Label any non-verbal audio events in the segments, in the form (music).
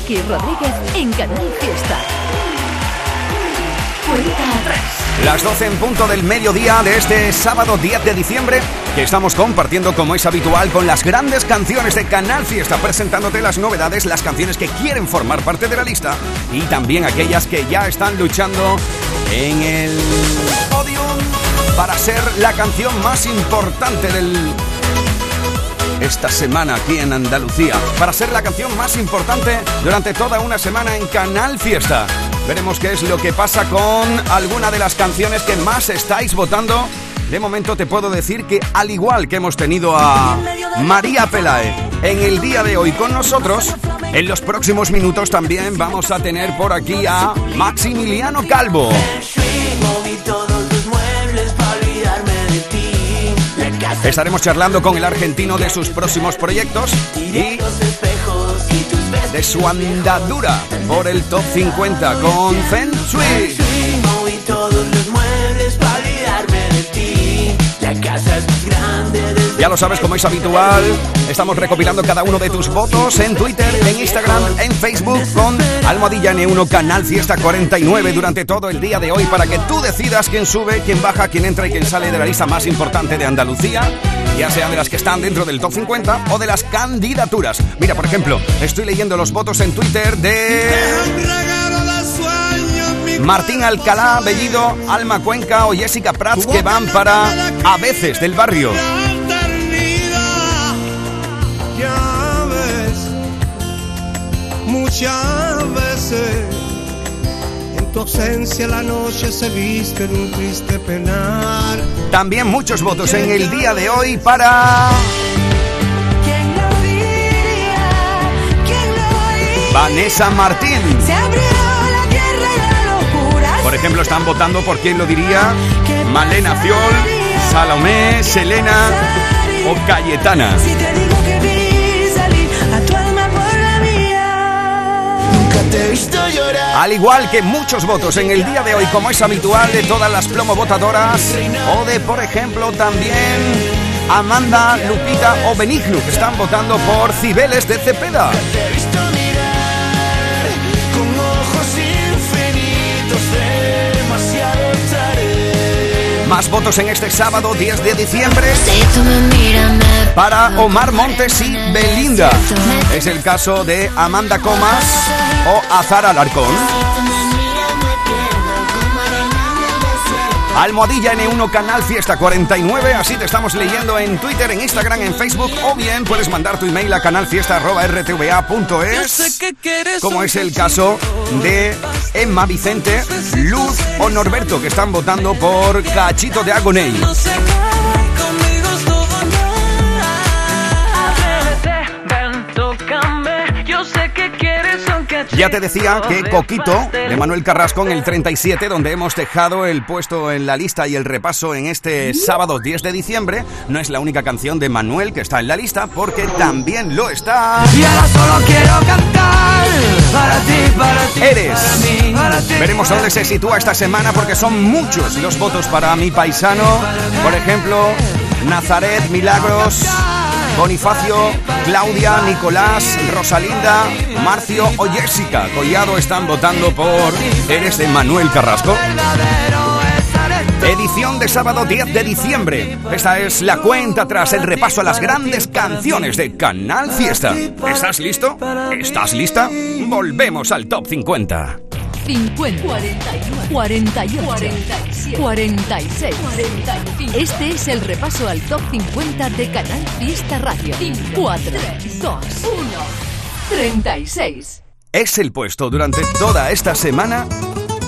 Miki Rodríguez en Canal Fiesta. Las 12 en punto del mediodía de este sábado 10 de diciembre, que estamos compartiendo como es habitual con las grandes canciones de Canal Fiesta, presentándote las novedades, las canciones que quieren formar parte de la lista y también aquellas que ya están luchando en el podium para ser la canción más importante del esta semana aquí en Andalucía, para ser la canción más importante durante toda una semana en Canal Fiesta. Veremos qué es lo que pasa con alguna de las canciones que más estáis votando. De momento te puedo decir que al igual que hemos tenido a María Pelae en el día de hoy con nosotros, en los próximos minutos también vamos a tener por aquí a Maximiliano Calvo. Estaremos charlando con el argentino de sus próximos proyectos y de su andadura por el top 50 con Feng Ya lo sabes, como es habitual, estamos recopilando cada uno de tus votos en Twitter, en Instagram, en Facebook con Almohadilla N1 Canal Fiesta 49 durante todo el día de hoy para que tú decidas quién sube, quién baja, quién entra y quién sale de la lista más importante de Andalucía, ya sea de las que están dentro del top 50 o de las candidaturas. Mira, por ejemplo, estoy leyendo los votos en Twitter de... Martín Alcalá, Bellido, Alma Cuenca o Jessica Prats que van para A veces del barrio. Muchas veces. En tu ausencia la noche se viste en un triste penar. También muchos votos en el día de hoy para... Vanessa Martín. Por ejemplo, están votando por quién lo diría. Malena Fiol, Salomé, Selena o Cayetana. Al igual que muchos votos en el día de hoy, como es habitual de todas las plomo votadoras, o de, por ejemplo, también Amanda, Lupita o Benigno, que están votando por Cibeles de Cepeda. Más votos en este sábado 10 de diciembre para Omar Montes y Belinda. Es el caso de Amanda Comas o Azar Alarcón. Almohadilla N1 Canal Fiesta 49, así te estamos leyendo en Twitter, en Instagram, en Facebook o bien puedes mandar tu email a canalfiesta.rtva.es como es el caso de Emma Vicente, Luz o Norberto que están votando por Cachito de Agoney. Ya te decía que Coquito de Manuel Carrasco en el 37, donde hemos dejado el puesto en la lista y el repaso en este sábado 10 de diciembre, no es la única canción de Manuel que está en la lista, porque también lo está. Y ahora solo quiero cantar para ti, para ti. Eres. Veremos dónde se sitúa esta semana, porque son muchos los votos para mi paisano. Por ejemplo, Nazaret, Milagros. Bonifacio, Claudia, Nicolás, Rosalinda, Marcio o Jessica Collado están votando por Eres de Manuel Carrasco. Edición de sábado 10 de diciembre. Esta es la cuenta tras el repaso a las grandes canciones de Canal Fiesta. ¿Estás listo? ¿Estás lista? Volvemos al top 50. 50, 41, 48, 47, 46, 45. Este es el repaso al top 50 de Canal Fiesta Radio. 4, 3, 2, 1, 36. Es el puesto durante toda esta semana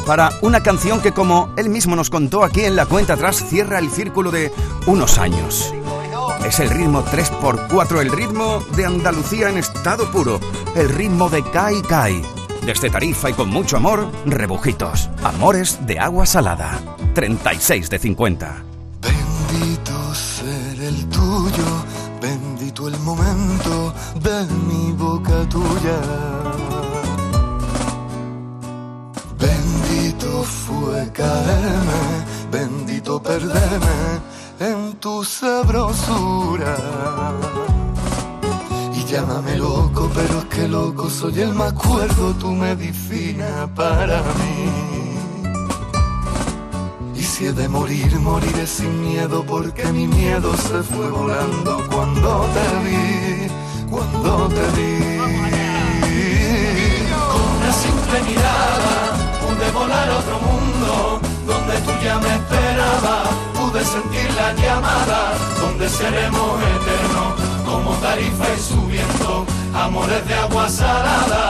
para una canción que como él mismo nos contó aquí en la cuenta atrás cierra el círculo de unos años. Es el ritmo 3x4, el ritmo de Andalucía en estado puro, el ritmo de Kai Kai. Desde Tarifa y con mucho amor, Rebujitos. Amores de agua salada. 36 de 50. Bendito ser el tuyo, bendito el momento de mi boca tuya. Bendito fue caerme, bendito perderme en tu sabrosura Llámame loco, pero es que loco soy el más cuerdo, tu medicina para mí. Y si he de morir, moriré sin miedo, porque mi miedo se fue volando cuando te vi, cuando te vi. Con una simple mirada pude volar a otro mundo, donde tú ya me esperabas, pude sentir la llamada, donde seremos eternos, como tarifa y subiendo, amores de agua salada.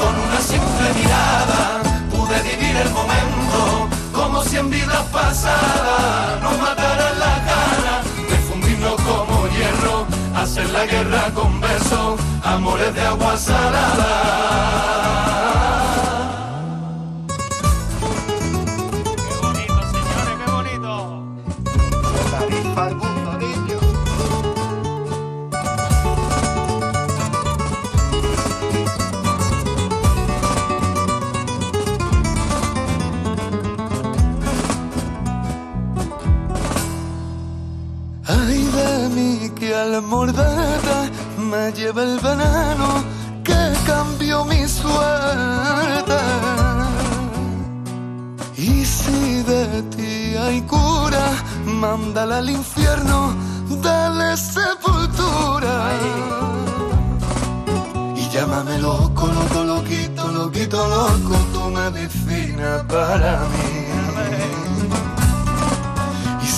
Con una simple mirada pude vivir el momento, como si en vidas pasadas nos mataran la ganas de fundirnos como hierro, hacer la guerra con besos, amores de agua salada. Lleva el veneno que cambió mi suerte. Y si de ti hay cura, mándala al infierno, dale sepultura. Y llámame loco, loco, loquito, loquito, loco, tu medicina para mí.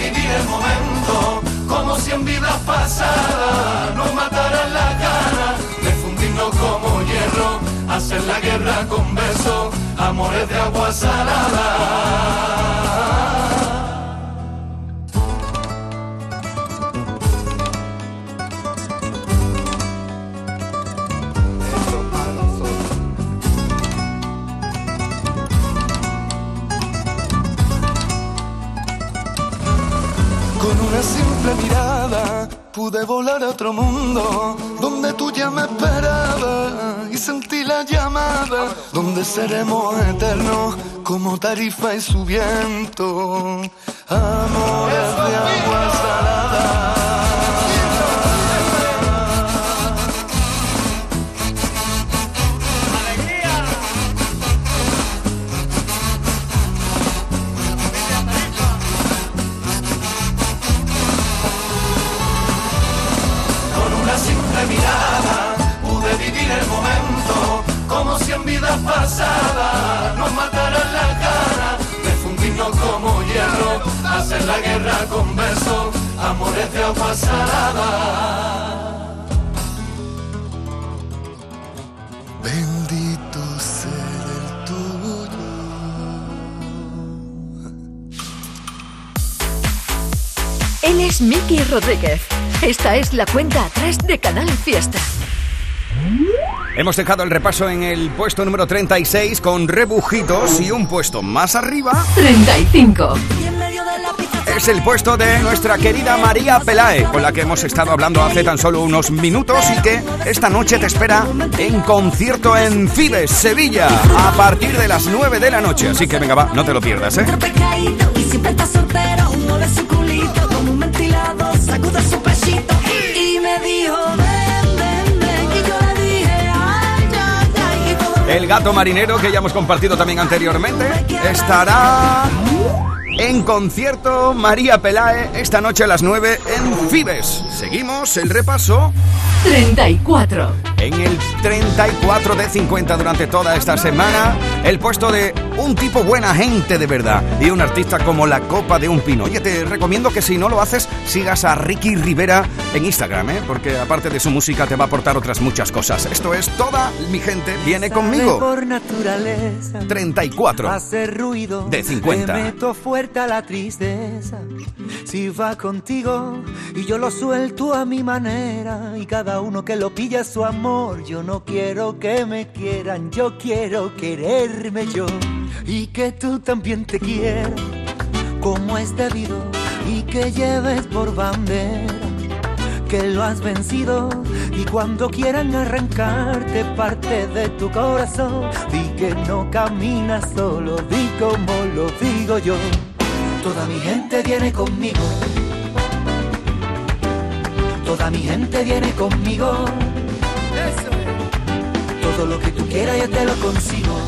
vivir el momento como si en vidas pasadas nos mataran la cara de fundirnos como hierro, hacer la guerra con besos, amores de agua salada. Otro mundo donde tú ya me esperabas y sentí la llamada donde seremos eternos como tarifa y su viento. Amores de agua salada. Vidas pasadas nos mataran la cara de fundirnos como hierro, hacer la guerra con besos, amores de agua salada. Bendito ser el tuyo. Él es Miki Rodríguez. Esta es la cuenta atrás de Canal Fiesta. Hemos dejado el repaso en el puesto número 36 con rebujitos y un puesto más arriba 35. es el puesto de nuestra querida María Pelae, con la que hemos estado hablando hace tan solo unos minutos y que esta noche te espera en concierto en Fibes, Sevilla, a partir de las 9 de la noche. Así que venga, va, no te lo pierdas, ¿eh? y siempre está El gato marinero, que ya hemos compartido también anteriormente, estará en concierto María Pelae esta noche a las 9 en Fibes. Seguimos el repaso 34. En el 34 de 50 durante toda esta semana. El puesto de un tipo buena gente de verdad y un artista como la copa de un pino. Oye, te recomiendo que si no lo haces, sigas a Ricky Rivera en Instagram, ¿eh? porque aparte de su música te va a aportar otras muchas cosas. Esto es toda mi gente viene conmigo. Por naturaleza. 34 Hace ruido. de 50. Le meto fuerte a la tristeza. Si va contigo y yo lo suelto a mi manera y cada uno que lo pilla su amor, yo no quiero que me quieran, yo quiero quererme yo y que tú también te quieras como es debido y que lleves por bandera que lo has vencido y cuando quieran arrancarte parte de tu corazón, di que no caminas solo, di como lo digo yo. Toda mi gente viene conmigo. Toda mi gente viene conmigo. Todo lo que tú quieras yo te lo consigo.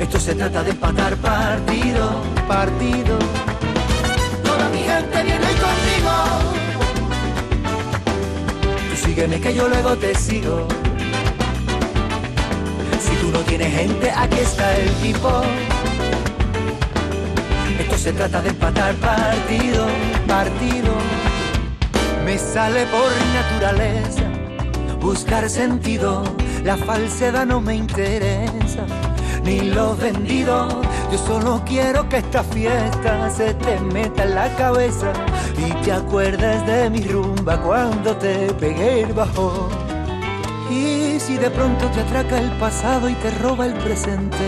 Esto se trata de empatar partido, partido. Toda mi gente viene conmigo. Tú sígueme que yo luego te sigo. Si tú no tienes gente, aquí está el tipo. Esto se trata de empatar partido, partido. Me sale por naturaleza buscar sentido. La falsedad no me interesa, ni lo vendido. Yo solo quiero que esta fiesta se te meta en la cabeza y te acuerdes de mi rumba cuando te pegué el bajo. Y si de pronto te atraca el pasado y te roba el presente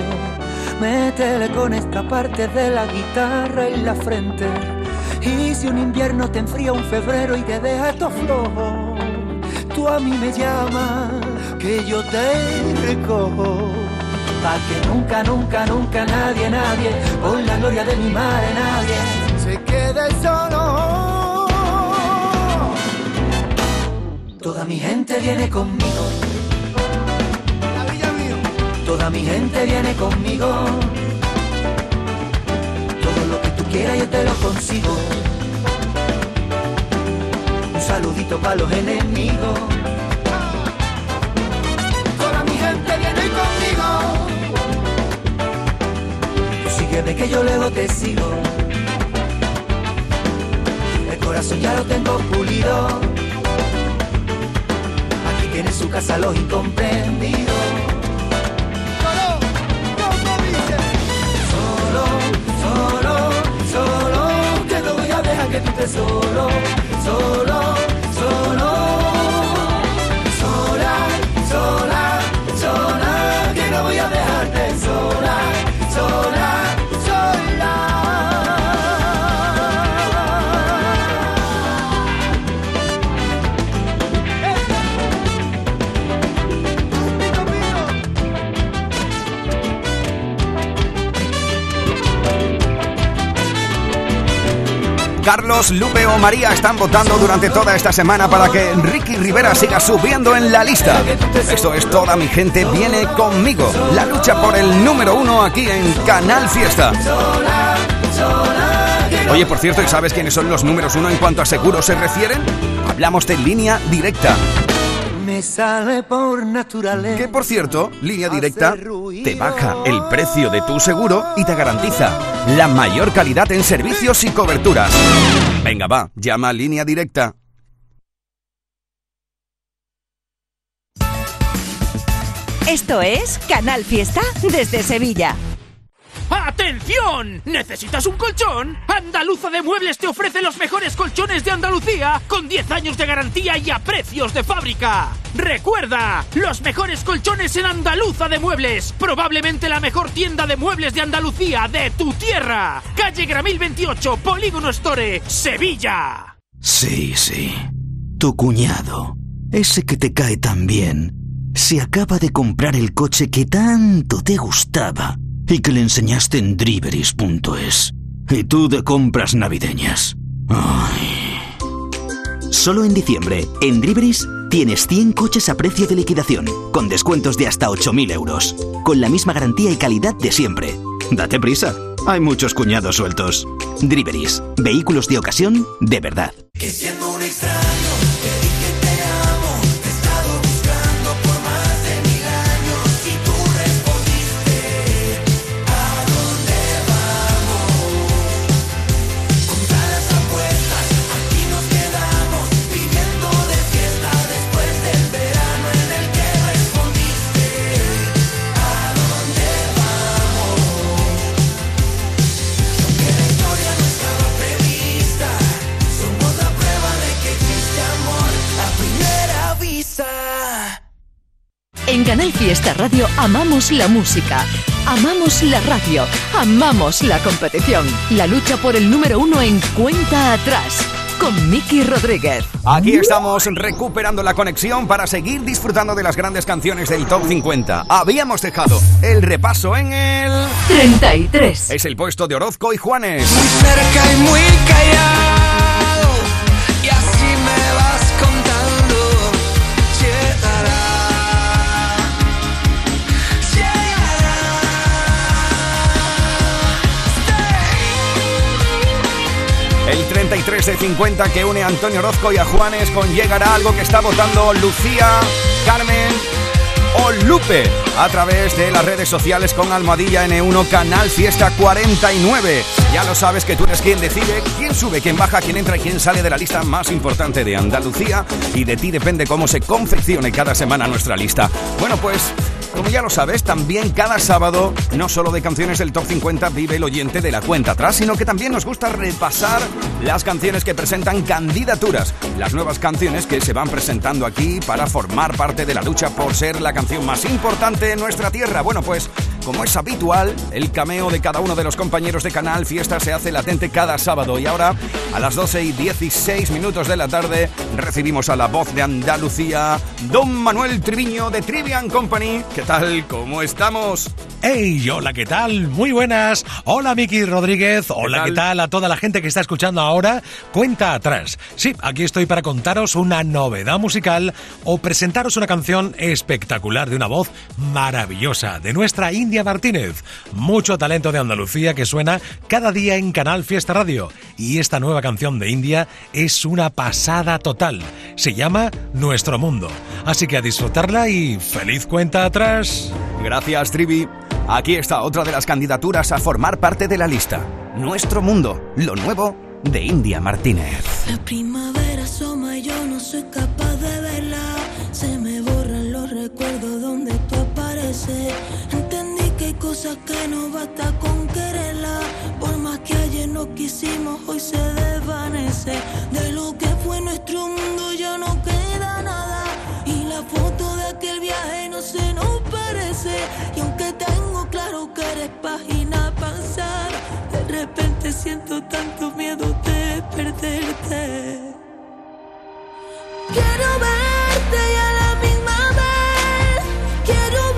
Métele con esta parte de la guitarra en la frente. Y si un invierno te enfría un febrero y te deja todo flojo, tú a mí me llamas, que yo te recojo. Pa' que nunca, nunca, nunca nadie, nadie, por la gloria de mi madre, nadie se quede solo. Toda mi gente viene conmigo Toda mi gente viene conmigo. Todo lo que tú quieras yo te lo consigo. Saludito para los enemigos. Toda mi gente viene conmigo. Tú sígueme que yo luego te sigo. El corazón ya lo tengo pulido. Aquí tiene su casa los incomprendidos. que tú estés solo, solo, solo, sola, sola, que no voy a dejarte sola, sola, Carlos, Lupe o María están votando durante toda esta semana para que Ricky Rivera siga subiendo en la lista. Esto es Toda mi gente viene conmigo. La lucha por el número uno aquí en Canal Fiesta. Oye, por cierto, ¿y sabes quiénes son los números uno en cuanto a seguros se refieren? Hablamos de línea directa. Me sale por naturaleza. Que por cierto, línea directa te baja el precio de tu seguro y te garantiza la mayor calidad en servicios y coberturas. Venga, va, llama a línea directa. Esto es Canal Fiesta desde Sevilla. ¡Atención! ¿Necesitas un colchón? Andaluza de Muebles te ofrece los mejores colchones de Andalucía con 10 años de garantía y a precios de fábrica. Recuerda, los mejores colchones en Andaluza de Muebles, probablemente la mejor tienda de muebles de Andalucía de tu tierra. Calle Gramil 28, Polígono Store, Sevilla. Sí, sí. Tu cuñado, ese que te cae tan bien, se acaba de comprar el coche que tanto te gustaba y que le enseñaste en driveris.es. Y tú de compras navideñas. Ay. Solo en diciembre, en Driveris, tienes 100 coches a precio de liquidación, con descuentos de hasta 8.000 euros, con la misma garantía y calidad de siempre. Date prisa, hay muchos cuñados sueltos. Driveris, vehículos de ocasión de verdad. Canal Fiesta Radio amamos la música, amamos la radio, amamos la competición. La lucha por el número uno en cuenta atrás con Miki Rodríguez. Aquí estamos recuperando la conexión para seguir disfrutando de las grandes canciones del Top 50. Habíamos dejado el repaso en el 33. Es el puesto de Orozco y Juanes. Muy cerca y muy callado. 3 de 50 que une a Antonio Orozco y a Juanes con Llegará algo que está votando Lucía, Carmen o Lupe a través de las redes sociales con Almohadilla N1 Canal Fiesta 49. Ya lo sabes que tú eres quien decide quién sube, quién baja, quién entra y quién sale de la lista más importante de Andalucía y de ti depende cómo se confeccione cada semana nuestra lista. Bueno, pues como ya lo sabes, también cada sábado, no solo de canciones del Top 50 vive el oyente de la cuenta atrás, sino que también nos gusta repasar las canciones que presentan candidaturas, las nuevas canciones que se van presentando aquí para formar parte de la lucha por ser la canción más importante en nuestra tierra. Bueno, pues como es habitual, el cameo de cada uno de los compañeros de Canal Fiesta se hace latente cada sábado y ahora a las 12 y 16 minutos de la tarde recibimos a la voz de Andalucía, Don Manuel Triviño de Trivian Company. ¿Qué tal? ¿Cómo estamos? ¡Hey! Hola, ¿qué tal? Muy buenas. Hola, Miki Rodríguez. Hola, ¿qué tal? a toda la gente que está escuchando ahora? Cuenta atrás. Sí, aquí estoy para contaros una novedad musical o presentaros una canción espectacular de una voz maravillosa de nuestra India Martínez. Mucho talento de Andalucía que suena cada día en Canal Fiesta Radio. Y esta nueva canción de India es una pasada total. Se llama Nuestro Mundo. Así que a disfrutarla y feliz cuenta atrás. Gracias, Trivi. Aquí está otra de las candidaturas a formar parte de la lista. Nuestro mundo, lo nuevo de India Martínez. La primavera asoma y yo no soy capaz de verla. Se me borran los recuerdos donde tú apareces. Que no basta con quererla. Por más que ayer no quisimos, hoy se desvanece. De lo que fue nuestro mundo ya no queda nada. Y la foto de aquel viaje no se nos parece. Y aunque tengo claro que eres página pasar, de repente siento tanto miedo de perderte. Quiero verte y a la misma vez quiero verme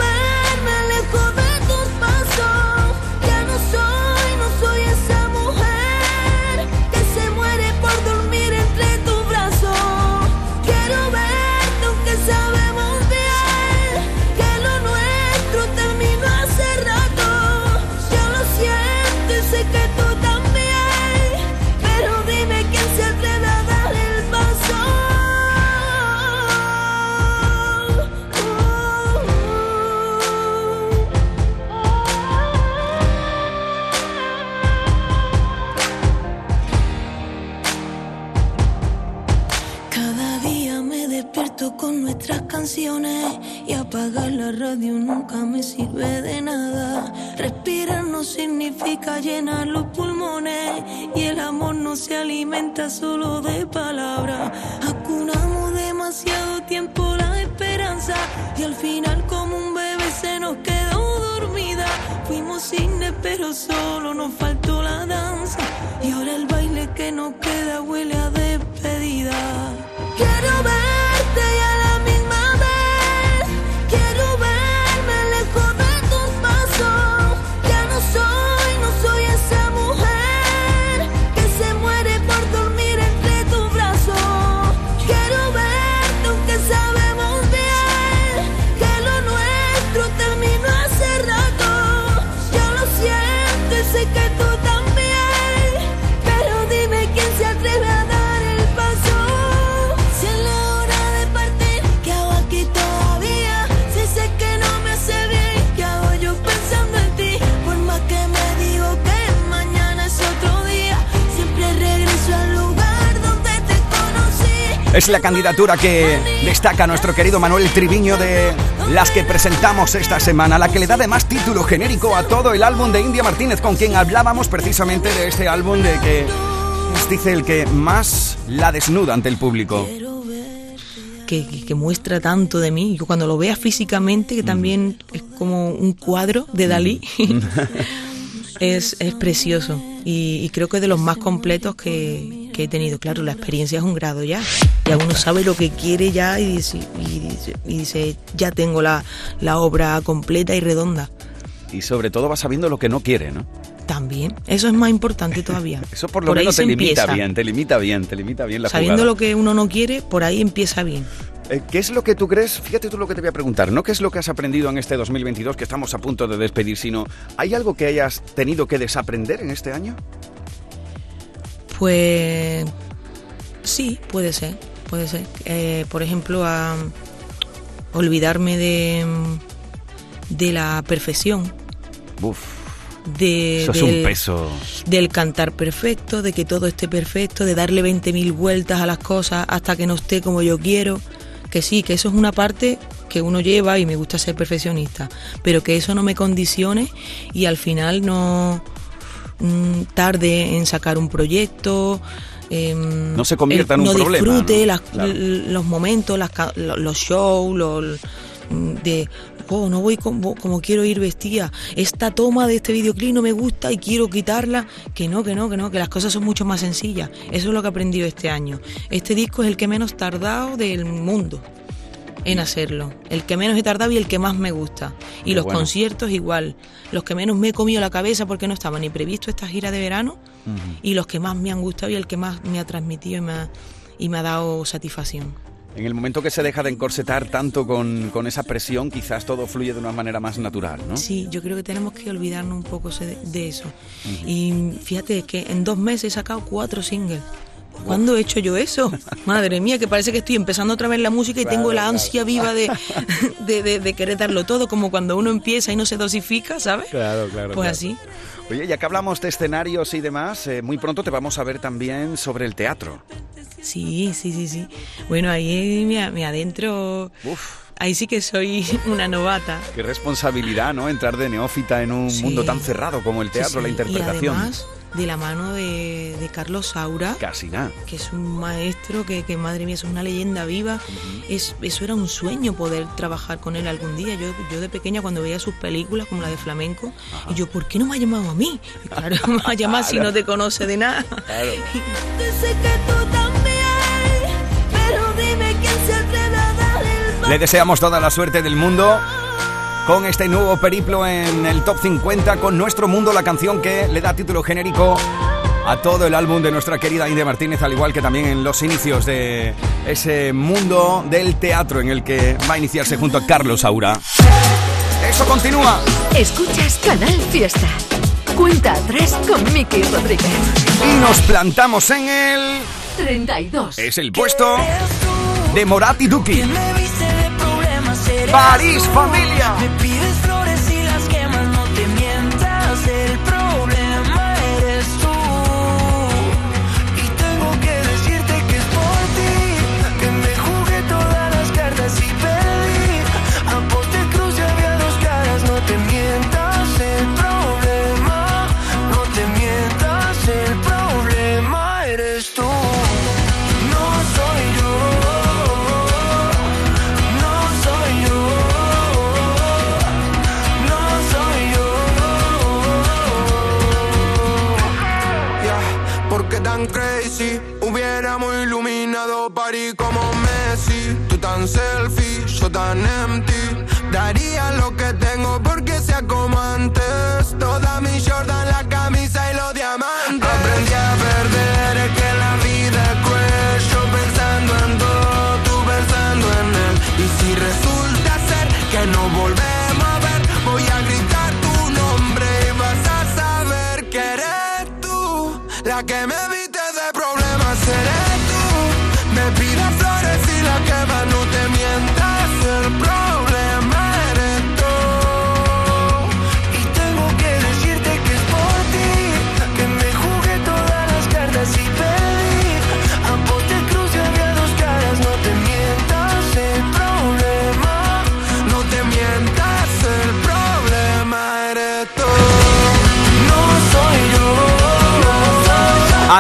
con nuestras canciones y apagar la radio nunca me sirve de nada. Respirar no significa llenar los pulmones y el amor no se alimenta solo de palabras. Acunamos demasiado tiempo la esperanza y al final como un bebé se nos quedó dormida. Fuimos cine pero solo nos faltó la danza y ahora el baile que nos queda huele a despedida. Es la candidatura que destaca nuestro querido Manuel Triviño de las que presentamos esta semana, la que le da además título genérico a todo el álbum de India Martínez, con quien hablábamos precisamente de este álbum de que es, dice el que más la desnuda ante el público. que, que muestra tanto de mí. Yo cuando lo vea físicamente, que también es como un cuadro de Dalí, (laughs) (laughs) es, es precioso y, y creo que es de los más completos que, que he tenido. Claro, la experiencia es un grado ya. Ya uno sabe lo que quiere ya y dice, y dice, y dice, ya tengo la, la obra completa y redonda. Y sobre todo va sabiendo lo que no quiere, ¿no? También, eso es más importante todavía. (laughs) Eso por lo ahí menos te limita empieza. bien, te limita bien, te limita bien la Sabiendo jugada. lo que uno no quiere, por ahí empieza bien. Eh, ¿Qué es lo que tú crees? Fíjate tú lo que te voy a preguntar. No qué es lo que has aprendido en este 2022 que estamos a punto de despedir, sino ¿hay algo que hayas tenido que desaprender en este año? Pues sí, puede ser, puede ser. Eh, por ejemplo, a olvidarme de, de la perfección, Uf, de, eso es un del- peso. del cantar perfecto, de que todo esté perfecto, de darle 20.000 vueltas a las cosas hasta que no esté como yo quiero. Que sí, que eso es una parte que uno lleva y me gusta ser perfeccionista, pero que eso no me condicione y al final no mm, tarde en sacar un proyecto. Em, No se convierta el- en un no problema, disfrute ¿no? las- Claro. l- los momentos, las los shows, los, mm, de oh, no voy como, como quiero ir vestida, esta toma de este videoclip no me gusta y quiero quitarla, que no, que no, que no, que las cosas son mucho más sencillas. Eso es lo que he aprendido este año. Este disco es el que menos tardado del mundo en hacerlo, el que menos he tardado y el que más me gusta. Y Qué los bueno. conciertos igual, los que menos me he comido la cabeza porque no estaba ni previsto esta gira de verano y los que más me han gustado y el que más me ha transmitido y me ha, y me ha dado satisfacción. En el momento que se deja de encorsetar tanto con, con esa presión, quizás todo fluye de una manera más natural, ¿no? Sí, yo creo que tenemos que olvidarnos un poco se- de, eso. Y fíjate que en dos meses he sacado cuatro singles. ¿Cuándo he hecho yo eso? Madre mía, que parece que estoy empezando otra vez la música y tengo la ansia viva de, de, de- de querer darlo todo, como cuando uno empieza y no se dosifica, ¿sabes? Claro, claro. Pues así. Oye, ya que hablamos de escenarios y demás, eh, muy pronto te vamos a ver también sobre el teatro. Sí, sí, sí, sí. Bueno, ahí me, me adentro. Ahí sí que soy una novata. Qué responsabilidad, ¿no? Entrar de neófita en un Sí. mundo tan cerrado como el teatro, Sí, la interpretación. Y además, de la mano de, de Carlos Saura. Casi nada. que es un maestro que, que, madre mía, es una leyenda viva. es, eso era un sueño poder trabajar con él algún día. Yo, yo de pequeña cuando veía sus películas, como la de flamenco, y yo, ¿por qué no me ha llamado a mí? Y claro, (laughs) me va a llamar si no te conoce de nada. El Le deseamos toda la suerte del mundo con este nuevo periplo en el Top 50 con Nuestro Mundo, la canción que le da título genérico a todo el álbum de nuestra querida India Martínez, al igual que también en los inicios de ese mundo del teatro en el que va a iniciarse junto a Carlos Saura. Eso continúa. Escuchas Canal Fiesta. Cuenta atrás con Miki Rodríguez. Y nos plantamos en el... 32. Es el puesto de Morat y Duki. París, familia.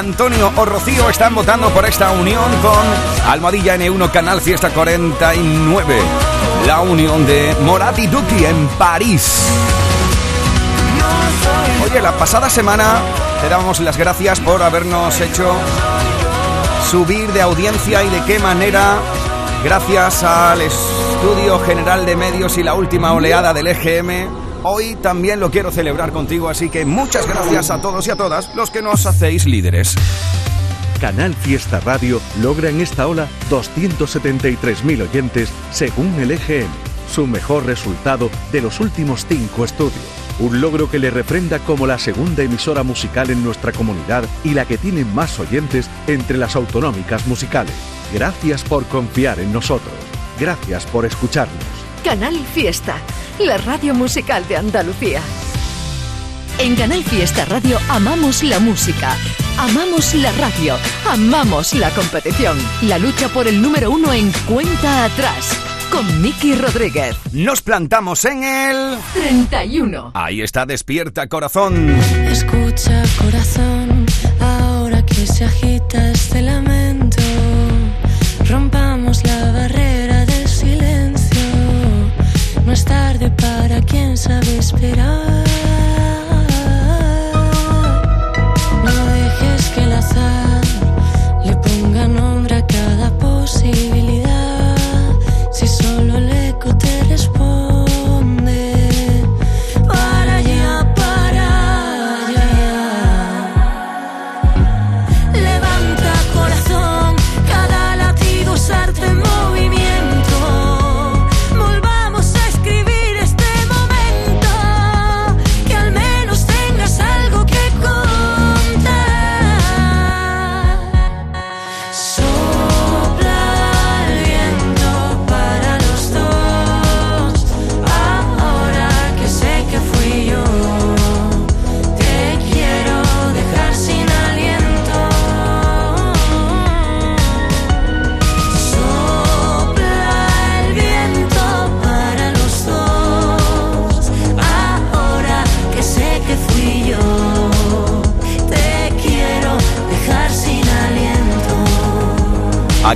Antonio o Rocío están votando por esta unión con Almohadilla N1 Canal Fiesta 49. La unión de Morat y Duki en París. Oye, la pasada semana te damos las gracias por habernos hecho subir de audiencia y de qué manera, gracias al Estudio General de Medios y la última oleada del EGM, hoy también lo quiero celebrar contigo, así que muchas gracias a todos y a todas los que nos hacéis líderes. Canal Fiesta Radio logra en esta ola 273.000 oyentes según el EGM, su mejor resultado de los últimos cinco estudios. Un logro que le refrenda como la segunda emisora musical en nuestra comunidad y la que tiene más oyentes entre las autonómicas musicales. Gracias por confiar en nosotros. Gracias por escucharnos. Canal Fiesta, la radio musical de Andalucía. En Canal Fiesta Radio amamos la música, amamos la radio, amamos la competición, la lucha por el número uno en cuenta atrás con Miki Rodríguez. Nos plantamos en el 31. Ahí está Despierta Corazón. Escucha corazón, ahora que se agita este lamento, sabe esperar.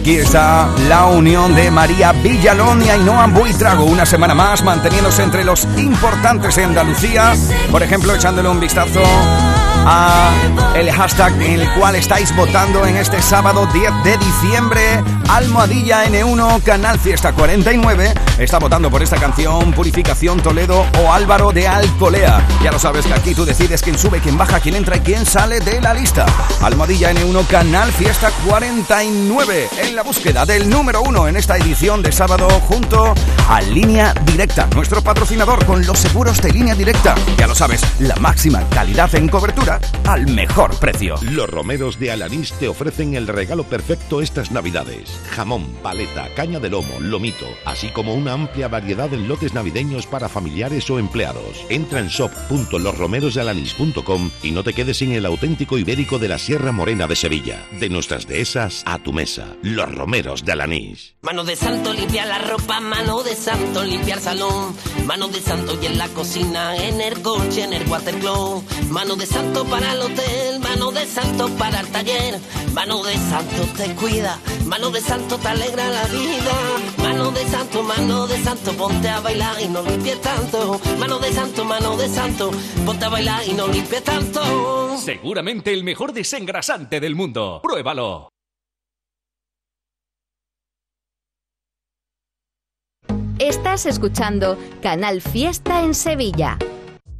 Aquí está la unión de María Villalón y Ainhoa Buitrago. Una semana más manteniéndose entre los importantes de Andalucía. Por ejemplo, echándole un vistazo a el hashtag en el cual estáis votando en este sábado 10 de diciembre. Almohadilla N1, Canal Fiesta 49. Está votando por esta canción Purificación Toledo o Álvaro de Alcolea. Ya lo sabes que aquí tú decides quién sube, quién baja, quién entra y quién sale de la lista. Almohadilla N1, Canal Fiesta 49. En la búsqueda del número uno en esta edición de sábado junto a Línea Directa, nuestro patrocinador con los seguros de Línea Directa. Ya lo sabes, la máxima calidad en cobertura al mejor precio. Los romeros de Alanís te ofrecen el regalo perfecto estas navidades. Jamón, paleta, caña de lomo, lomito, así como una amplia variedad de lotes navideños para familiares o empleados. Entra en shop.losromerosdealanís.com y no te quedes sin el auténtico ibérico de la Sierra Morena de Sevilla. De nuestras dehesas a tu mesa. Los romeros de Alanís. Mano de santo limpia la ropa, mano de santo limpia el salón, mano de santo y en la cocina, en el coche, en el watercloak, mano de santo para el hotel, mano de santo para el taller, mano de santo te cuida, mano de santo te alegra la vida, mano de santo, mano de santo, ponte a bailar y no limpies tanto, mano de santo, mano de santo, ponte a bailar y no limpies tanto. Seguramente el mejor desengrasante del mundo. Pruébalo. Estás escuchando Canal Fiesta en Sevilla.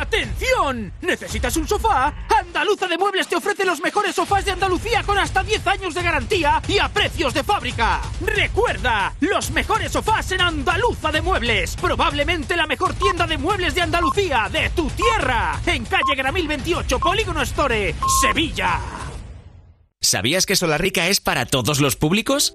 ¡Atención! ¿Necesitas un sofá? Andaluza de Muebles te ofrece los mejores sofás de Andalucía con hasta 10 años de garantía y a precios de fábrica. Recuerda, los mejores sofás en Andaluza de Muebles. Probablemente la mejor tienda de muebles de Andalucía, de tu tierra. En calle Gramil 28, Polígono Store, Sevilla. ¿Sabías que Solarrica es para todos los públicos?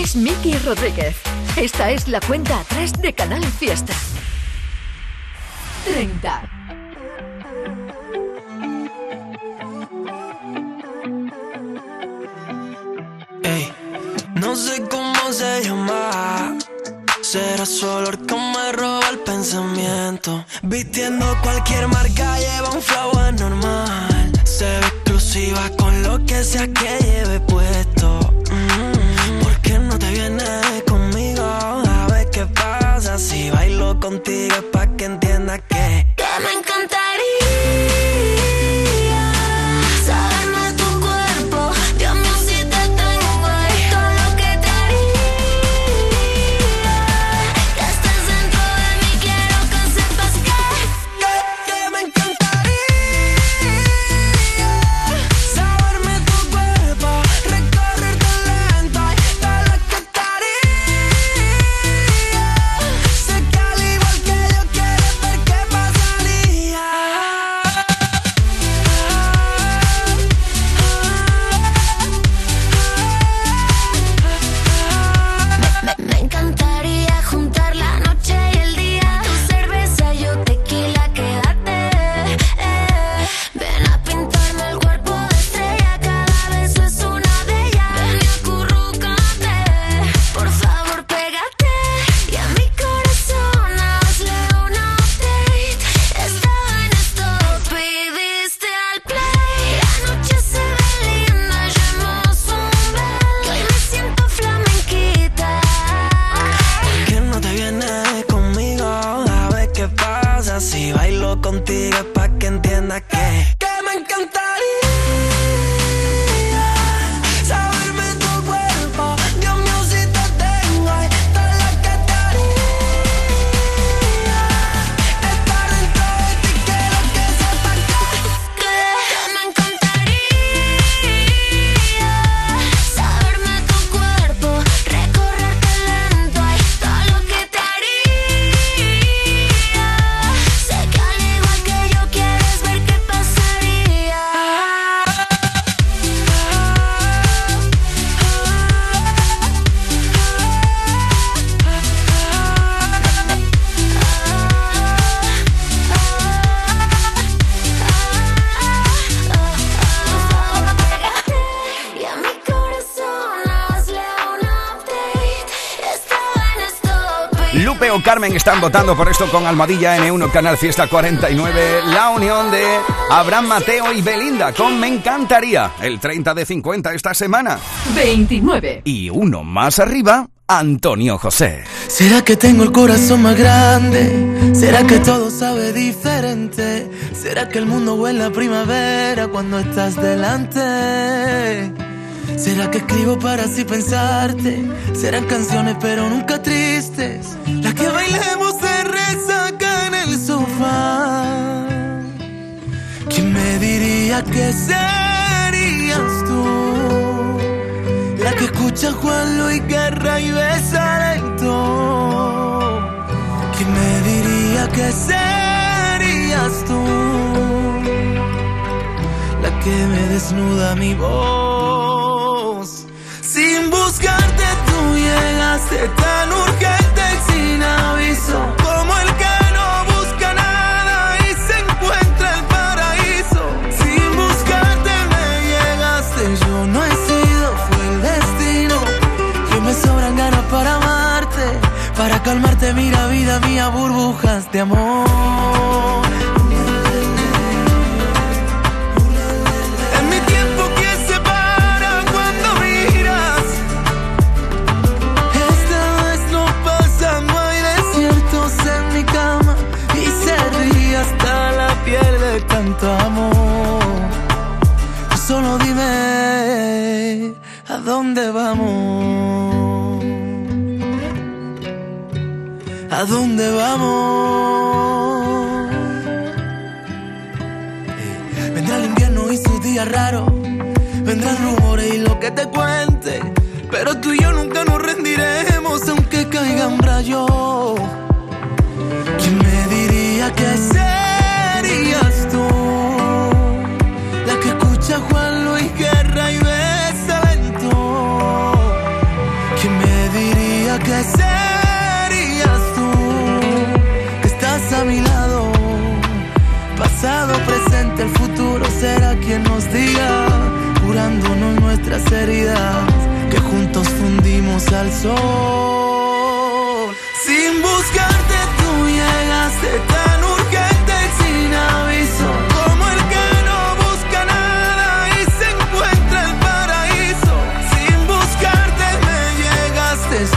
Es Miki Rodríguez. Esta es la cuenta atrás de Canal Fiesta. 30. Ey, no sé cómo se llama. Será su olor que me roba el pensamiento. Vistiendo cualquier marca, lleva un flow anormal. Se ve exclusiva con lo que sea que lleve puesto. Mm, ¿Por qué no te vienes conmigo? A ver qué pasa si bailo contigo pa' que entiendas que. Que me encantaría Carmen están votando por esto con Almadilla N1 Canal Fiesta 49. La unión de Abraham Mateo y Belinda con Me encantaría. El 30 de 50 esta semana. 29. Y uno más arriba, Antonio José. ¿Será que tengo el corazón más grande? ¿Será que todo sabe diferente? ¿Será que el mundo huele a primavera cuando estás delante? ¿Será que escribo para así pensarte? Serán canciones pero nunca tristes. Que bailemos se resaca en el sofá. ¿Quién me diría que serías tú? La que escucha Juan Luis Guerra y besa lento. ¿Quién me diría que serías tú? La que me desnuda mi voz. Sin buscarte tú llegaste tan urgente Como el que no busca nada y se encuentra el paraíso. Sin buscarte me llegaste, yo no he sido, fue el destino. Que me sobran ganas para amarte, para calmarte, mira vida mía, burbujas de amor. Dónde vamos? ¿A dónde vamos? Vendrá el invierno y sus días raros. Vendrán rumores y lo que te cuente. Pero tú y yo nunca nos rendiremos aunque caiga un Pasado, presente, el futuro será quien nos diga. Curándonos nuestras heridas. Que juntos fundimos al sol. Sin buscarte tú llegaste tan urgente y sin aviso.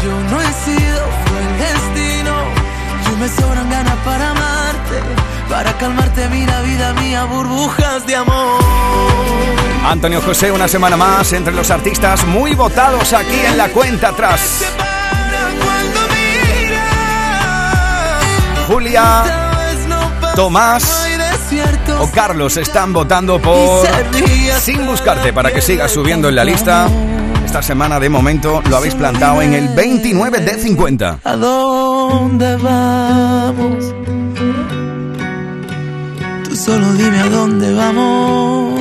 Yo no he sido, fue el destino. Yo me sobran ganas para amarte, para calmarte, mira vida mía, burbujas de amor. Antonio José, una semana más entre los artistas muy votados aquí en la cuenta atrás. Julia, Tomás o Carlos están votando por Sin Buscarte para que siga subiendo en la lista. Esta semana de momento lo habéis plantado en el 29 de 50. ¿A dónde vamos? Solo dime a dónde vamos.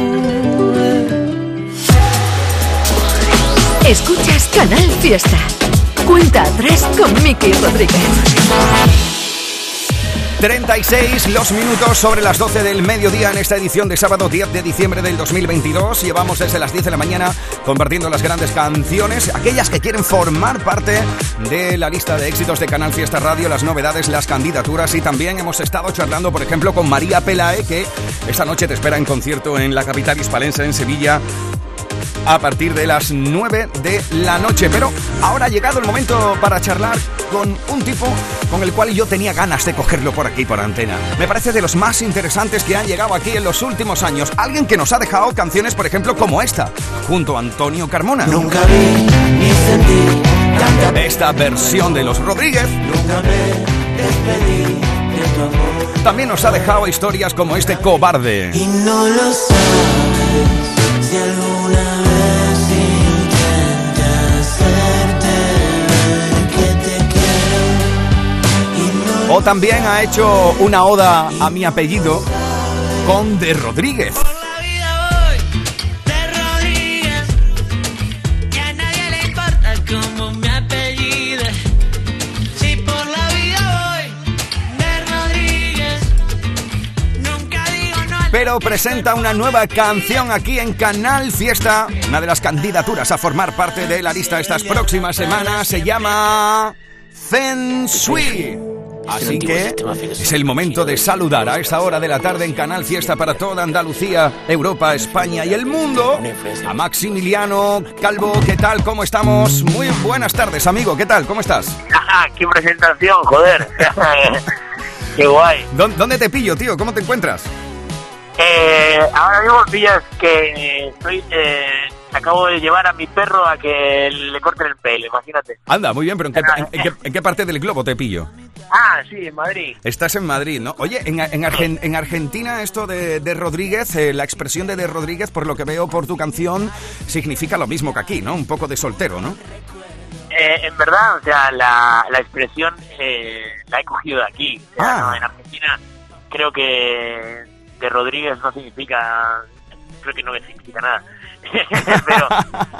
Escuchas Canal Fiesta. Cuenta atrás con Miki Rodríguez. 36 los minutos sobre las 12 del mediodía en esta edición de sábado 10 de diciembre del 2022. Llevamos desde las 10 de la mañana compartiendo las grandes canciones, aquellas que quieren formar parte de la lista de éxitos de Canal Fiesta Radio, las novedades, las candidaturas y también hemos estado charlando, por ejemplo, con María Pelae, que esta noche te espera en concierto en la capital hispalense, en Sevilla a partir de las 9 de la noche. Pero ahora ha llegado el momento para charlar con un tipo con el cual yo tenía ganas de cogerlo por aquí, por antena. Me parece de los más interesantes que han llegado aquí en los últimos años. Alguien que nos ha dejado canciones, por ejemplo, como esta, junto a Antonio Carmona. Nunca vi ni sentí tanta Esta versión de los Rodríguez. Nunca me despedí de tu amor. También nos ha dejado historias como este cobarde. Y no lo sabes si O también ha hecho una oda a mi apellido con De Rodríguez. Pero presenta una nueva canción aquí en Canal Fiesta. Una de las candidaturas a formar parte de la lista estas próximas semanas se llama Feng Shui. Así que es el momento de saludar a esta hora de la tarde en Canal Fiesta para toda Andalucía, Europa, España y el mundo. A Maximiliano Calvo, ¿qué tal? ¿Cómo estamos? Muy buenas tardes, amigo. ¿Qué tal? ¿Cómo estás? (laughs) ¡Qué presentación, joder! (laughs) ¡Qué guay! ¿Dó- ¿Dónde te pillo, tío? ¿Cómo te encuentras? Eh, ahora mismo pillas que estoy... Eh, acabo de llevar a mi perro a que le corten el pelo, imagínate. Anda, muy bien, pero ¿en qué, en- en qué- en qué parte del globo te pillo? Ah, sí, en Madrid. Estás en Madrid, ¿no? Oye, en, en Argen- en Argentina esto de, de Rodríguez, eh, la expresión de de Rodríguez, por lo que veo por tu canción, significa lo mismo que aquí, ¿no? Un poco de soltero, ¿no? Eh, en verdad, o sea, la, la expresión eh, la he cogido de aquí. O sea, Ah. no, en Argentina creo que de Rodríguez no significa... Creo que no significa nada. (laughs) pero,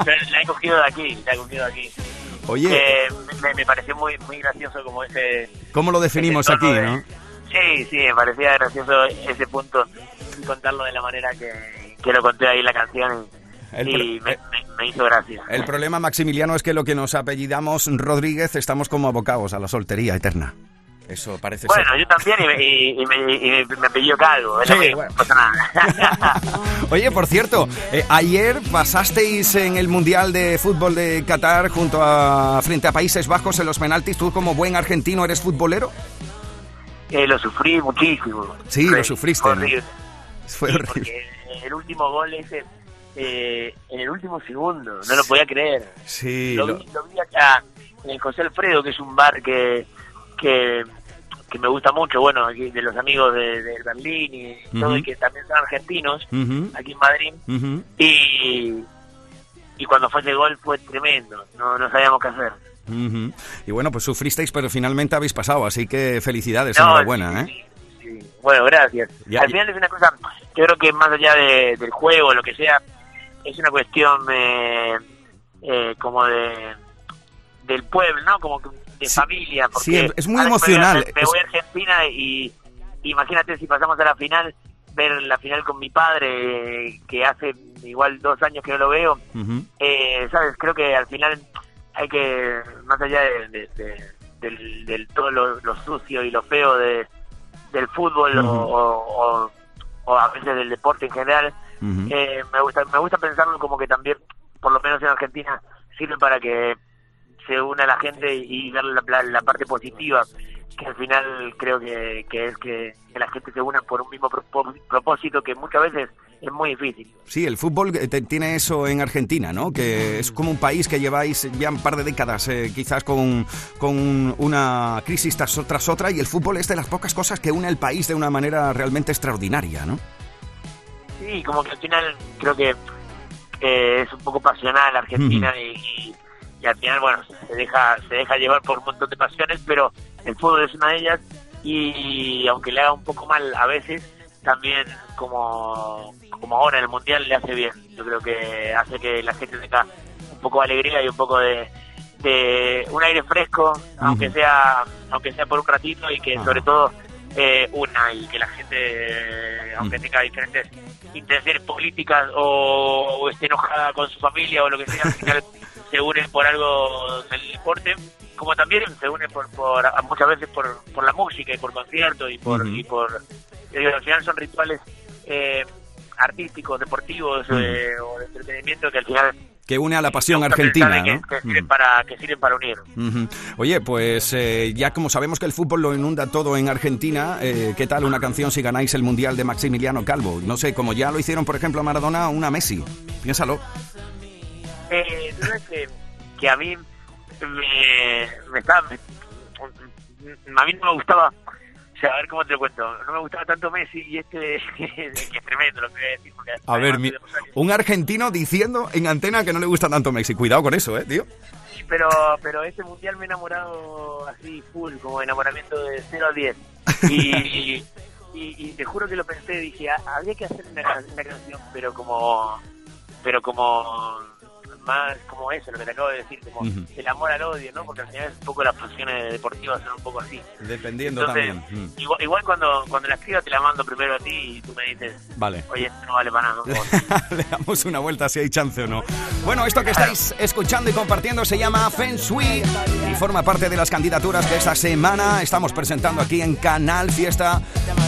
pero la he cogido de aquí, la he cogido de aquí. Oye. Eh, me, me pareció muy muy gracioso como ese... ¿Cómo lo definimos aquí, de- no? Sí, sí, me parecía gracioso ese punto contarlo de la manera que, que lo conté ahí la canción y, El y me, me- me hizo gracia. El problema, Maximiliano, es que lo que nos apellidamos Rodríguez estamos como abocados a la soltería eterna. Eso parece Bueno, ser. yo también y me, y, y y me- apellido Calvo, Sí, bueno. no pasa nada. (laughs) Oye, por cierto, eh, ayer pasasteis en el Mundial de Fútbol de Qatar junto a frente a Países Bajos en los penaltis. ¿Tú como buen argentino eres futbolero? Eh, lo sufrí muchísimo. Sí, Fue lo sufriste, ¿no? horrible. Fue Sí, horrible. el último gol ese eh, en el último segundo, no lo podía creer. Sí, Lo, lo- vi, lo vi acá en el José Alfredo, que es un bar que, que, que me gusta mucho, bueno, aquí de los amigos de, de Berlín y todo, y que también son argentinos, aquí en Madrid. Y, y cuando fue ese gol fue tremendo, no, no sabíamos qué hacer. Y bueno, pues sufristeis, pero finalmente habéis pasado, así que felicidades, No, enhorabuena, ¿eh? Bueno, gracias. Ya- Al final es una cosa, yo creo que más allá de- del juego, lo que sea, es una cuestión eh, eh, como de del pueblo, ¿no? Como que de familia. Porque sí, es muy me emocional. Me, voy a Argentina y imagínate si pasamos a la final, ver la final con mi padre, que hace igual dos años que no lo veo. Eh, ¿Sabes? Creo que al final hay que, más allá de, de- de- del, del todo lo, lo sucio y lo feo de, del fútbol o- Ujú. o, o- o a veces del deporte en general, eh, me gusta me gusta pensarlo como que también, por lo menos en Argentina, sirve para que se una la gente y ver la, la- la parte positiva, que al final creo que, que es que, que la gente se una por un mismo propósito que muchas veces es muy difícil. Sí, el fútbol eh, te- tiene eso en Argentina, ¿no? Que es como un país que lleváis ya un par de décadas, eh, quizás con, con una crisis tras, tras otra, y el fútbol es de las pocas cosas que une el país de una manera realmente extraordinaria, ¿no? Sí, como que al final creo que eh, es un poco pasional Argentina y, y- y al final, bueno, se deja se deja llevar por un montón de pasiones, pero el fútbol es una de ellas y, aunque le haga un poco mal a veces, también como, como ahora en el Mundial le hace bien. Yo creo que hace que la gente tenga un poco de alegría y un poco de, de un aire fresco, aunque sea aunque sea por un ratito y que sobre todo eh, una y que la gente, eh, aunque tenga diferentes intenciones políticas o, o esté enojada con su familia o lo que sea, al final (laughs) se unen por algo del deporte, como también se unen por, por muchas veces por, por la música y por conciertos y por, Ujú. y por digo, al final son rituales eh, artísticos, deportivos eh, o de entretenimiento que al final Que une a la pasión argentina, ¿no? que, sirven para, que sirven para unir. Oye, pues eh, ya como sabemos que el fútbol lo inunda todo en Argentina, eh, ¿qué tal una canción si ganáis el Mundial de Maximiliano Calvo? No sé, como ya lo hicieron, por ejemplo, a Maradona, una Messi. Piénsalo. Eh, tú sabes que, que a mí me, me estaba... me- a mí no me gustaba... O sea, a ver cómo te lo cuento. No me gustaba tanto Messi y este... (laughs) que es tremendo lo que voy a decir. porque A ver, mi- un argentino diciendo en antena que no le gusta tanto Messi. Cuidado con eso, ¿eh, tío? Sí, pero, pero este mundial me he enamorado así full, como enamoramiento de 0 a 10. Y, (laughs) y, y te juro que lo pensé, dije, "Ah, habría que hacer una, una canción, pero como pero como más como eso, lo que te acabo de decir, como Ujú. el amor al odio, ¿no? Porque al final es un poco las pasiones deportivas son un poco así. Dependiendo Entonces, también. Mm. Igual, igual cuando, cuando la escriba te la mando primero a ti y tú me dices, Vale. oye, esto no vale para nada. ¿no? (laughs) Le damos una vuelta si hay chance o no. Bueno, esto que estáis escuchando y compartiendo se llama Feng Shui y forma parte de las candidaturas que esta semana estamos presentando aquí en Canal Fiesta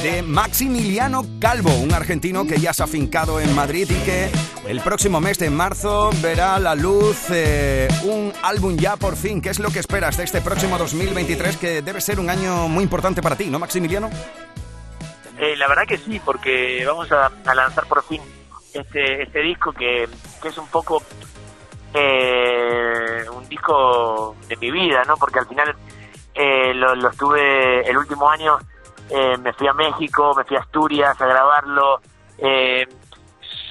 de Maximiliano Calvo, un argentino que ya se ha afincado en Madrid y que el próximo mes de marzo verá la luz eh, un álbum ya por fin. ¿Qué es lo que esperas de este próximo 2023 que debe ser un año muy importante para ti, ¿no, Maximiliano? Eh, la verdad que sí, porque vamos a, lanzar por fin este este disco que, que es un poco eh, un disco de mi vida, ¿no? Porque al final eh, lo, lo estuve el último año, eh, me fui a México, me fui a Asturias a grabarlo, eh,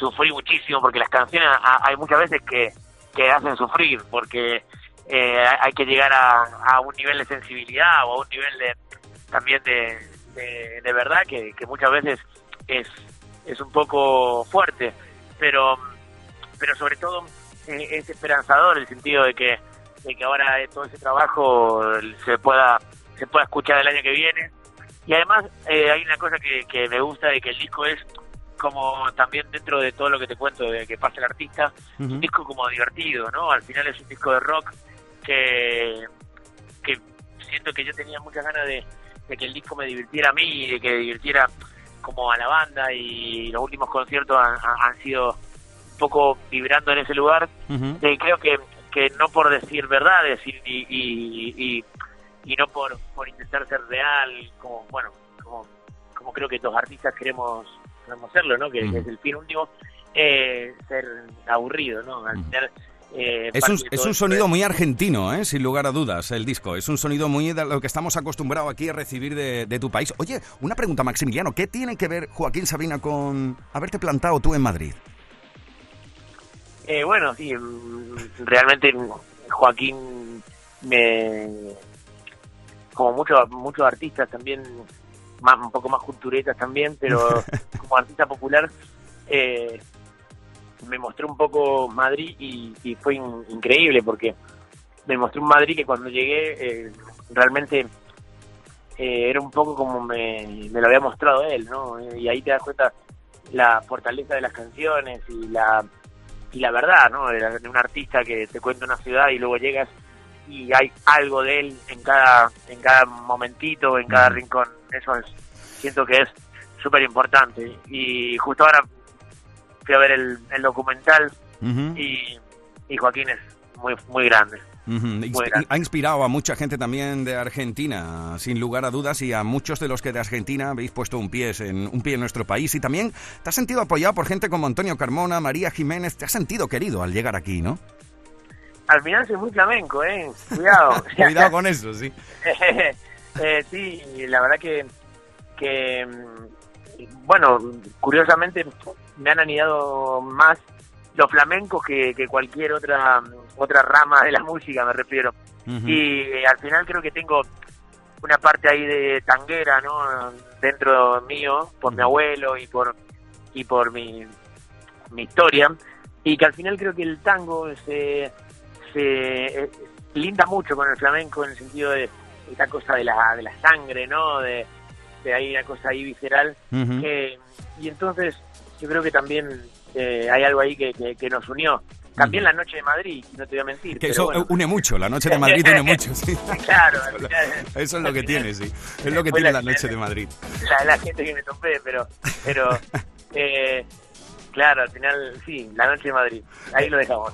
sufrí muchísimo porque las canciones hay muchas veces que, que hacen sufrir porque eh, hay que llegar a, a un nivel de sensibilidad o a un nivel de también de, de, verdad que, que muchas veces es, es un poco fuerte. Pero pero sobre todo eh, es esperanzador el sentido de que de que ahora todo ese trabajo se pueda se pueda escuchar el año que viene. Y además eh, hay una cosa que, que me gusta de que el disco es como también dentro de todo lo que te cuento de que pasa el artista un disco como divertido no al final es un disco de rock que que siento que yo tenía muchas ganas de, de que el disco me divirtiera a mí y de que divirtiera como a la banda y los últimos conciertos han, sido un poco vibrando en ese lugar. Eh, creo que, que no por decir verdades y, y, y, y- y no por, por intentar ser real, como bueno, como, como creo que los artistas queremos, serlo, ¿no? Que, que es el fin último. eh, ser aburrido, ¿no? Al eh, Es un, es un sonido muy argentino, ¿eh? sin lugar a dudas, el disco. Es un sonido muy de lo que estamos acostumbrados aquí a recibir de, de tu país. Oye, una pregunta, Maximiliano. ¿Qué tiene que ver Joaquín Sabina con haberte plantado tú en Madrid? Eh, bueno, sí, mm, realmente Joaquín me como muchos muchos artistas también más un poco más culturetas también pero (laughs) como artista popular eh, me mostró un poco Madrid y, y fue in- increíble porque me mostró un Madrid que cuando llegué eh, realmente eh, era un poco como me, me lo había mostrado él no y ahí te das cuenta la fortaleza de las canciones y la y la verdad, ¿no? De, la- de un artista que te cuenta una ciudad y luego llegas y hay algo de él en cada en cada momentito, en cada rincón. Eso es, siento que es súper importante. Y justo ahora fui a ver el, el documental Ujú. y, y Joaquín es muy muy grande. Ujú. Muy grande. Ha inspirado a mucha gente también de Argentina, sin lugar a dudas, y a muchos de los que de Argentina habéis puesto un pie en, un pie en nuestro país. Y también te has sentido apoyado por gente como Antonio Carmona, María Jiménez. Te has sentido querido al llegar aquí, ¿no? Al final soy muy flamenco, ¿eh? Cuidado. (laughs) Cuidado con eso, sí. (laughs) Eh, sí, la verdad que, que, mm, bueno, curiosamente me han anidado más los flamencos que, que cualquier otra otra rama de la música, me refiero. Y eh, al final creo que tengo una parte ahí de tanguera, ¿no? Dentro mío, por mi abuelo y por y por mi, mi historia. Y que al final creo que el tango se eh, linda mucho con el flamenco en el sentido de esta cosa de la, de la sangre, ¿no? De, de ahí una cosa ahí visceral. Que- y entonces yo creo que también eh, hay algo ahí que, que, que nos unió. También la noche de Madrid, no te voy a mentir. Que eso bueno. une mucho, la noche de Madrid une mucho, sí. (laughs) Claro, Eso es lo que tiene, sí. Es lo que tiene la- la noche de Madrid. la, la gente que me topé, pero, pero (laughs) eh, claro, al final, sí, la noche de Madrid. Ahí lo dejamos.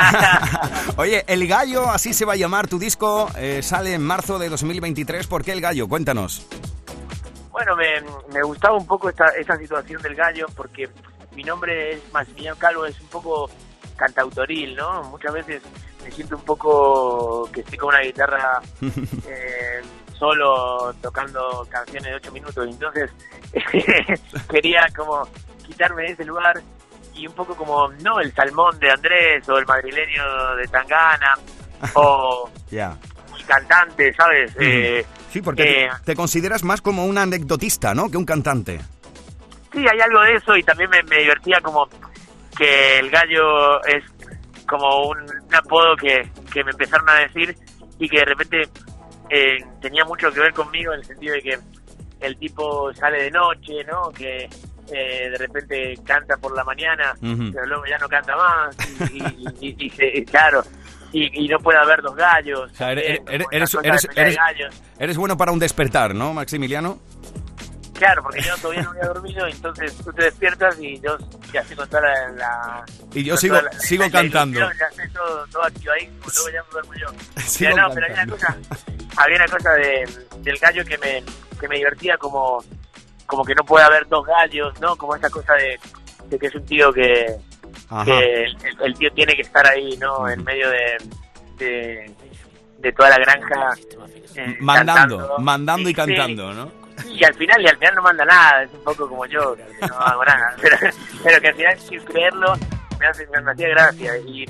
(laughs) (laughs) Oye, El Gallo, así se va a llamar tu disco, eh, sale en marzo de 2023. ¿Por qué El Gallo? Cuéntanos. Bueno, me, me gustaba un poco esta, esta situación del gallo porque mi nombre es Maximiliano Calvo, es un poco cantautoril, ¿no? Muchas veces me siento un poco que estoy con una guitarra (laughs) eh, solo tocando canciones de ocho minutos y entonces quería como quitarme de ese lugar y un poco como, no, el salmón de Andrés o el madrileño de Tangana (laughs) o Ya. el cantante, ¿sabes? Eh, Sí, porque te- eh, te, consideras más como un anecdotista, ¿no? Que un cantante. Sí, hay algo de eso y también me, me divertía como que el gallo es como un, un apodo que, que me empezaron a decir y que de repente eh, tenía mucho que ver conmigo en el sentido de que el tipo sale de noche, ¿no? Que eh, de repente canta por la mañana, pero luego ya no canta más y, y- y- y se- claro, y, y no puede haber dos gallos. O sea, eres, de gallos. bueno para un despertar, ¿no, Maximiliano? Claro, porque yo todavía no había dormido, entonces tú te despiertas y yo ya estoy con toda la... la- Y yo sigo- la- sigo la cantando. Ya estoy todo, todo activadísimo, luego ya me duermo yo. (laughs) Sigo Pero no, pero había una cosa, había una cosa de, del gallo que me, que me divertía como, como que no puede haber dos gallos, ¿no? Como esa cosa de, de que es un tío que, el, el tío tiene que estar ahí, ¿no? En medio de, de, de toda la granja. eh, Mandando, cantando. mandando y sí. cantando, ¿no? Y al final, y al final no manda nada, es un poco como yo, que no hago nada. (laughs) Pero, pero que al final, sin creerlo, me, hace, me hacía gracia. Y,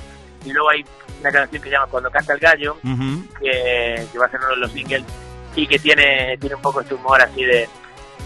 y luego hay una canción que se llama Cuando canta el gallo, Ujú. que, que va a ser uno de los singles, y que tiene, tiene un poco este humor así de,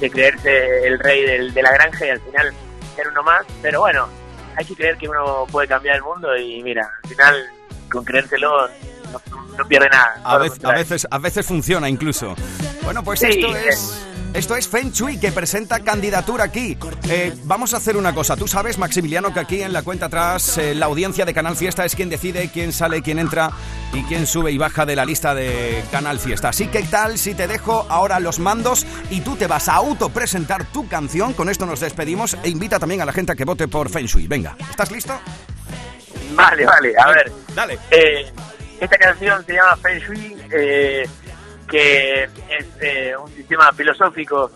de creerse el rey del, de la granja y al final ser uno más. Pero bueno, hay que creer que uno puede cambiar el mundo y mira, al final, con creérselo, no, no pierde nada. A, vez- a veces, a veces funciona incluso. Bueno, pues Sí, esto es... Esto es Feng Shui, que presenta candidatura aquí. Eh, vamos a hacer una cosa. Tú sabes, Maximiliano, que aquí en la cuenta atrás eh, la audiencia de Canal Fiesta es quien decide quién sale, quién entra y quién sube y baja de la lista de Canal Fiesta. Así que tal si te dejo ahora los mandos y tú te vas a autopresentar tu canción. Con esto nos despedimos e invita también a la gente a que vote por Feng Shui. Venga, ¿estás listo? Vale, vale, a ver. Dale. Eh, esta canción se llama Feng Shui, eh, que es eh, un sistema filosófico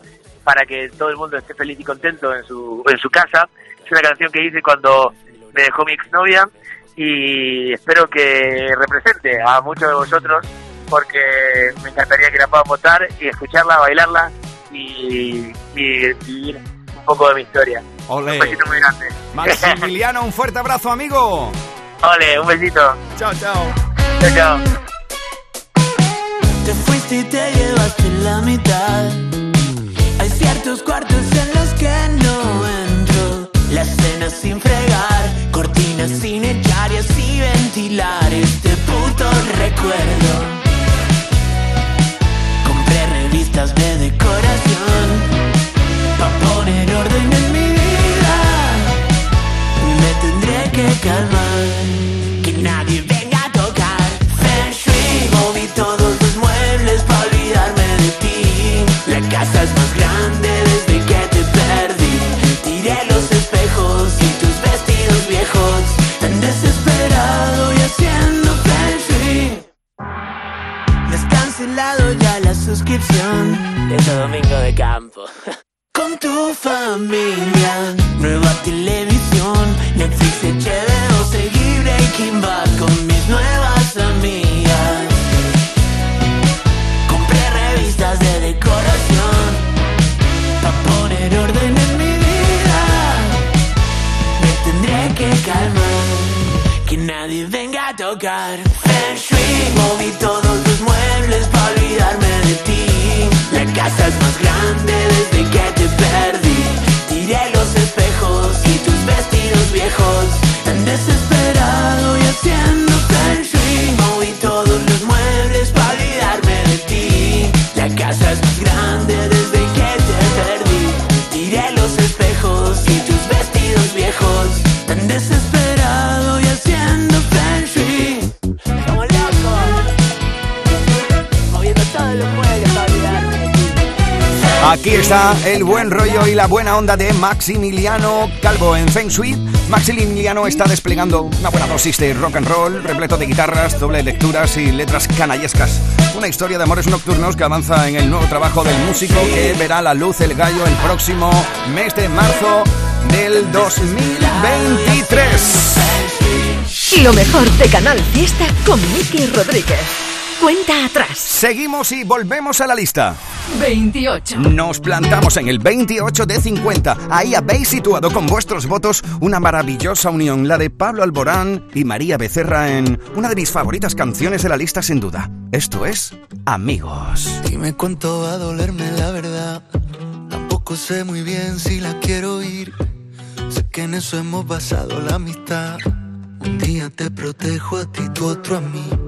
para que todo el mundo esté feliz y contento en su, en su casa. Es una canción que hice cuando me dejó mi exnovia y espero que represente a muchos de vosotros porque me encantaría que la puedan votar y escucharla, bailarla y, y vivir un poco de mi historia. Ole. Un besito muy grande. Maximiliano, un fuerte abrazo, amigo. (laughs) Ole, un besito. Chao, chao. Chao, chao. Te fuiste y te llevaste la mitad. Hay ciertos cuartos en los que no entro. La cena sin fregar, cortinas sin echar y así ventilar este puto recuerdo. Compré revistas de decoración la buena onda de Maximiliano Calvo en Feng Shui. Maximiliano está desplegando una buena dosis de rock and roll, repleto de guitarras, doble lecturas y letras canallescas. Una historia de amores nocturnos que avanza en el nuevo trabajo del músico que verá la luz el gallo el próximo mes de marzo del 2023. Y lo mejor de Canal Fiesta con Miki Rodríguez. Cuenta atrás. Seguimos y volvemos a la lista. 28. Nos plantamos en el 28 de 50. Ahí habéis situado con vuestros votos una maravillosa unión, la de Pablo Alborán y María Becerra en una de mis favoritas canciones de la lista sin duda. Esto es Amigos. Dime cuánto va a dolerme la verdad. Tampoco sé muy bien si la quiero oír. Sé que en eso hemos basado la amistad. Un día te protejo a ti, tú otro a mí.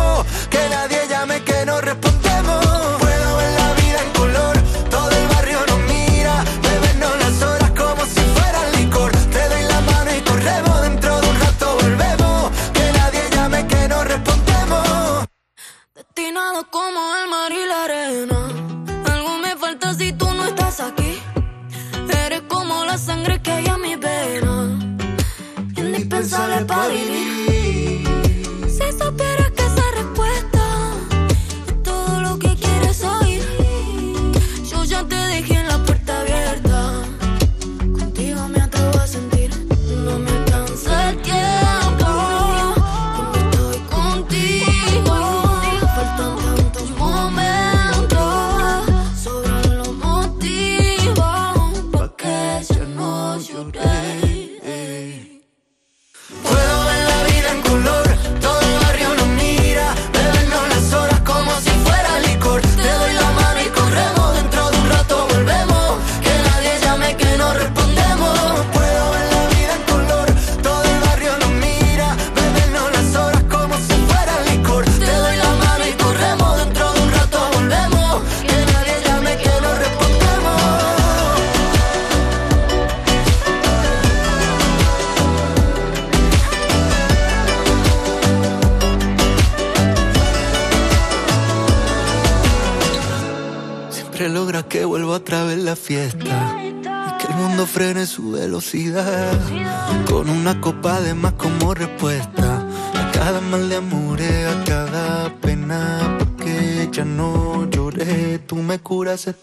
Destinado como el mar y la arena. Algo me falta si tú no estás aquí. Eres como la sangre que hay a mi vena. Indispensable para vivir. Si supieras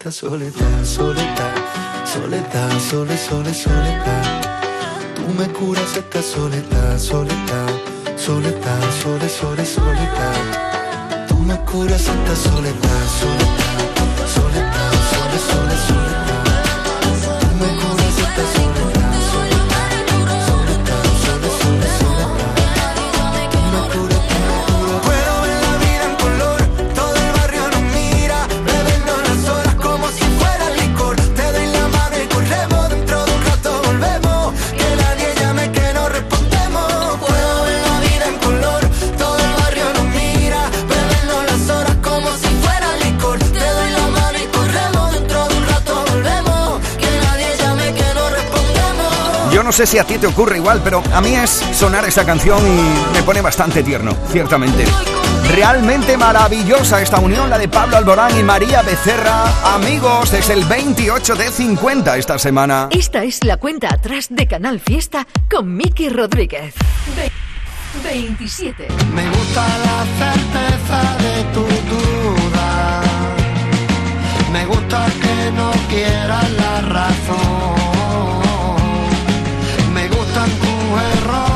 esta soledad, soledad. Soledad, sole, sole, soledad. Tú me curas esta soledad, soledad. Soledad, sole, sole, soledad. Tú me curas esta soledad, soledad. Soledad, sole, sole, soledad. Sé si a ti te ocurre igual, pero a mí es sonar esta canción y me pone bastante tierno, ciertamente. Realmente maravillosa esta unión, la de Pablo Alborán y María Becerra. Amigos, es el 28 de 50 esta semana. Esta es la cuenta atrás de Canal Fiesta con Miki Rodríguez. Ve- 27. Me gusta la certeza de tu duda. Me gusta que no quieras la razón. Gustan tus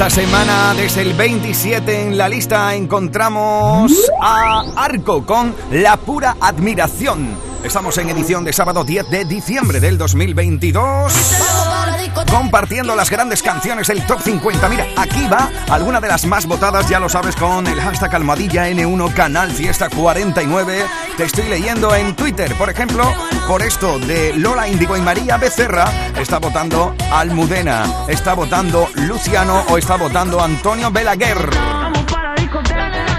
Esta semana, desde el 27 en la lista, encontramos a Arco con La Pura Admiración. Estamos en edición de sábado 10 de diciembre del 2022. Compartiendo las grandes canciones del Top 50. Mira, aquí va alguna de las más votadas, ya lo sabes, con el hashtag almohadilla N1 Canal Fiesta 49. Te estoy leyendo en Twitter, por ejemplo, por esto de Lola Indigo y María Becerra. Está votando Almudena, está votando Luciano o está votando Antonio Belaguer.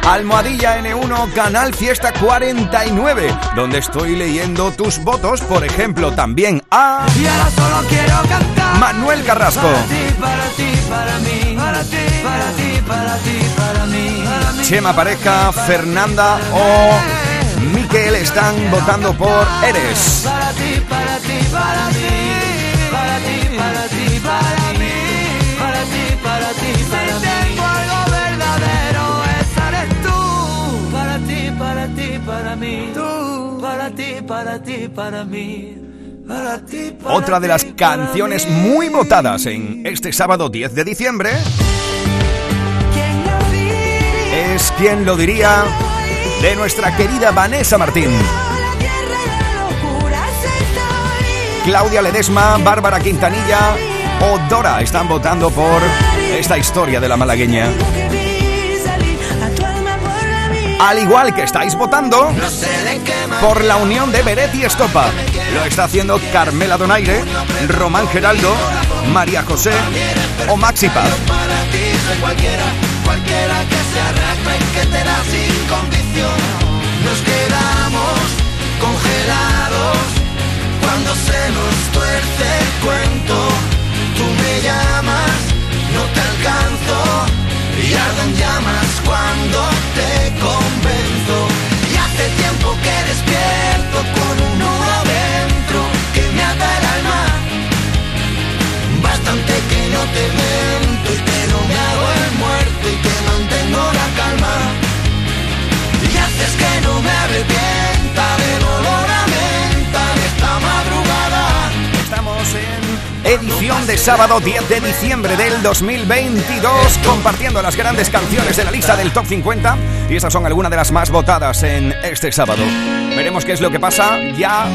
Almohadilla N1 Canal Fiesta 49, donde estoy leyendo tus votos, por ejemplo, también a Y ahora solo quiero cantar. Manuel Carrasco, para ti, para ti, para mí, para ti, para ti, para ti, para mí, para mí. Chema Pareja, Fernanda o Miquel están votando por Eres. Para ti, para ti, para mí, para ti, para mí. Para ti, para Otra de las canciones mí. muy votadas en este sábado 10 de diciembre es quien lo diría de nuestra querida Vanessa Martín. Claudia Ledesma, Bárbara Quintanilla o Dora están votando por esta historia de la malagueña. Al igual que estáis votando por la unión de Beret y Estopa. Lo está haciendo Carmela Donaire, Román Geraldo, María José o Maxi Paz. Cuando se nos cuento. Tú me llamas, no te alcanzo y llamas cuando te convenzo. Y hace tiempo que despierto con un nudo dentro que me ata el alma. Bastante que no te miento y que no me hago el muerto y que mantengo la calma. Y haces que no me arrepienta edición de sábado 10 de diciembre del 2022, compartiendo las grandes canciones de la lista del Top 50. Y estas son algunas de las más votadas en este sábado. Veremos qué es lo que pasa ya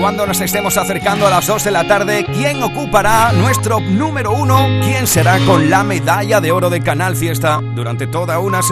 cuando nos estemos acercando a las 2 de la tarde. ¿Quién ocupará nuestro número uno? ¿Quién será con la medalla de oro de Canal Fiesta durante toda una semana?